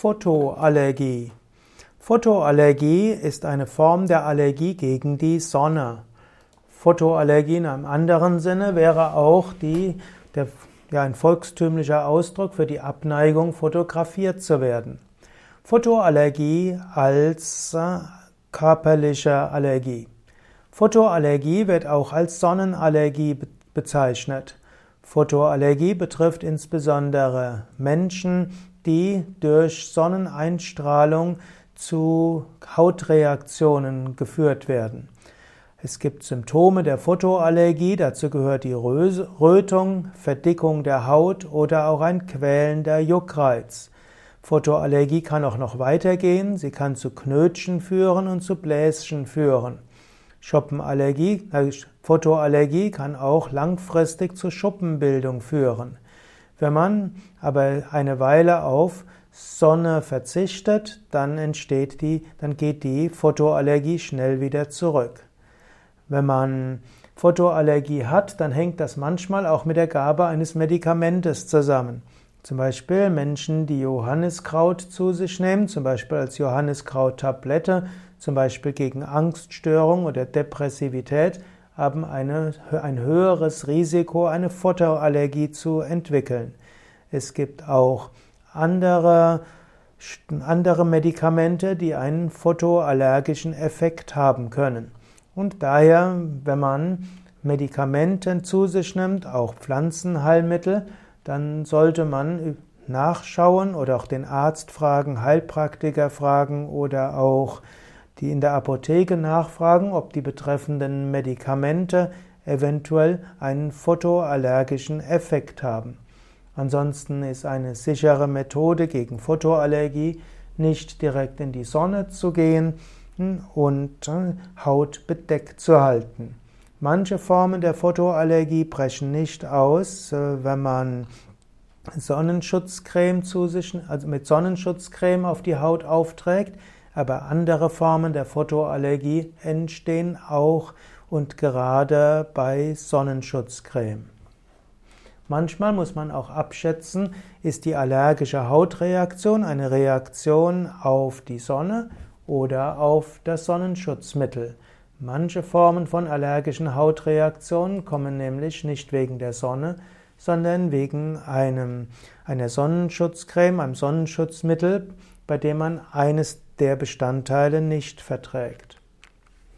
Photoallergie. Photoallergie ist eine Form der Allergie gegen die Sonne. Photoallergie in einem anderen Sinne wäre auch die, der, ja, ein volkstümlicher Ausdruck für die Abneigung, fotografiert zu werden. Photoallergie als äh, körperliche Allergie. Photoallergie wird auch als Sonnenallergie bezeichnet. Photoallergie betrifft insbesondere Menschen, die durch Sonneneinstrahlung zu Hautreaktionen geführt werden. Es gibt Symptome der Photoallergie, dazu gehört die Rötung, Verdickung der Haut oder auch ein quälender Juckreiz. Photoallergie kann auch noch weitergehen, sie kann zu Knötchen führen und zu Bläschen führen. Schuppenallergie, äh, Photoallergie kann auch langfristig zu Schuppenbildung führen. Wenn man aber eine Weile auf Sonne verzichtet, dann entsteht die, dann geht die Photoallergie schnell wieder zurück. Wenn man Photoallergie hat, dann hängt das manchmal auch mit der Gabe eines Medikamentes zusammen. Zum Beispiel Menschen, die Johanniskraut zu sich nehmen, zum Beispiel als Johanniskraut-Tablette, zum Beispiel gegen Angststörung oder Depressivität, haben eine, ein höheres Risiko, eine Photoallergie zu entwickeln. Es gibt auch andere, andere Medikamente, die einen photoallergischen Effekt haben können. Und daher, wenn man Medikamente zu sich nimmt, auch Pflanzenheilmittel, dann sollte man nachschauen oder auch den Arzt fragen, Heilpraktiker fragen oder auch die in der Apotheke nachfragen, ob die betreffenden Medikamente eventuell einen photoallergischen Effekt haben. Ansonsten ist eine sichere Methode gegen Photoallergie nicht direkt in die Sonne zu gehen und äh, Haut bedeckt zu halten. Manche Formen der Photoallergie brechen nicht aus, äh, wenn man Sonnenschutzcreme zu sich, also mit Sonnenschutzcreme auf die Haut aufträgt aber andere Formen der Photoallergie entstehen auch und gerade bei Sonnenschutzcreme. Manchmal muss man auch abschätzen, ist die allergische Hautreaktion eine Reaktion auf die Sonne oder auf das Sonnenschutzmittel. Manche Formen von allergischen Hautreaktionen kommen nämlich nicht wegen der Sonne, sondern wegen einem, einer Sonnenschutzcreme, einem Sonnenschutzmittel, bei dem man eines der Bestandteile nicht verträgt.